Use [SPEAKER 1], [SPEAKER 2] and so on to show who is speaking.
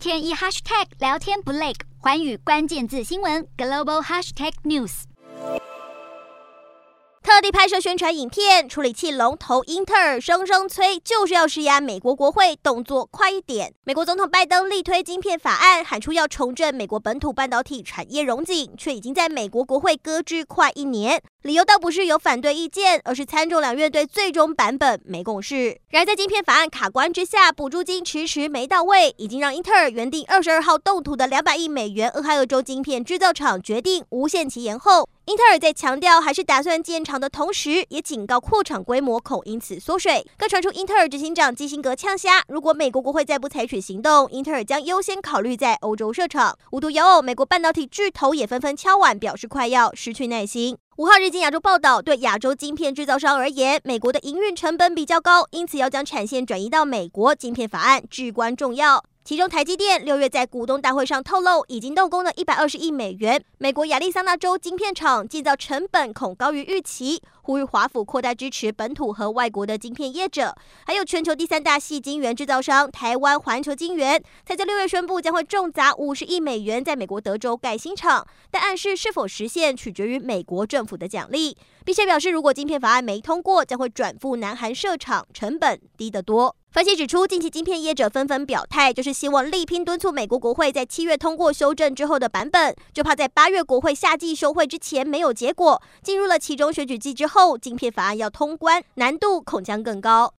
[SPEAKER 1] 天一 hashtag 聊天不累，寰宇关键字新闻 global hashtag news。
[SPEAKER 2] 特地拍摄宣传影片，处理器龙头英特尔声声催，就是要施压美国国会动作快一点。美国总统拜登力推晶片法案，喊出要重振美国本土半导体产业荣景，却已经在美国国会搁置快一年。理由倒不是有反对意见，而是参众两院对最终版本没共识。然而在晶片法案卡关之下，补助金迟迟没到位，已经让英特尔原定二十二号动土的两百亿美元俄亥俄州晶片制造厂决定无限期延后。英特尔在强调还是打算建厂的同时，也警告扩厂规模恐因此缩水。更传出英特尔执行长基辛格呛虾，如果美国国会再不采取行动，英特尔将优先考虑在欧洲设厂。无独有偶，美国半导体巨头也纷纷敲碗，表示快要失去耐心。五号日经亚洲报道，对亚洲晶片制造商而言，美国的营运成本比较高，因此要将产线转移到美国，晶片法案至关重要。其中，台积电六月在股东大会上透露，已经动工了一百二十亿美元。美国亚利桑那州晶片厂建造成本恐高于预期，呼吁华府扩大支持本土和外国的晶片业者。还有全球第三大系晶圆制造商台湾环球晶圆，才在六月宣布将会重砸五十亿美元在美国德州盖新厂，但暗示是否实现取决于美国政府的奖励，并且表示如果晶片法案没通过，将会转赴南韩设厂，成本低得多。分析指出，近期晶片业者纷纷表态，就是希望力拼敦促美国国会在七月通过修正之后的版本，就怕在八月国会夏季休会之前没有结果。进入了其中选举季之后，晶片法案要通关难度恐将更高。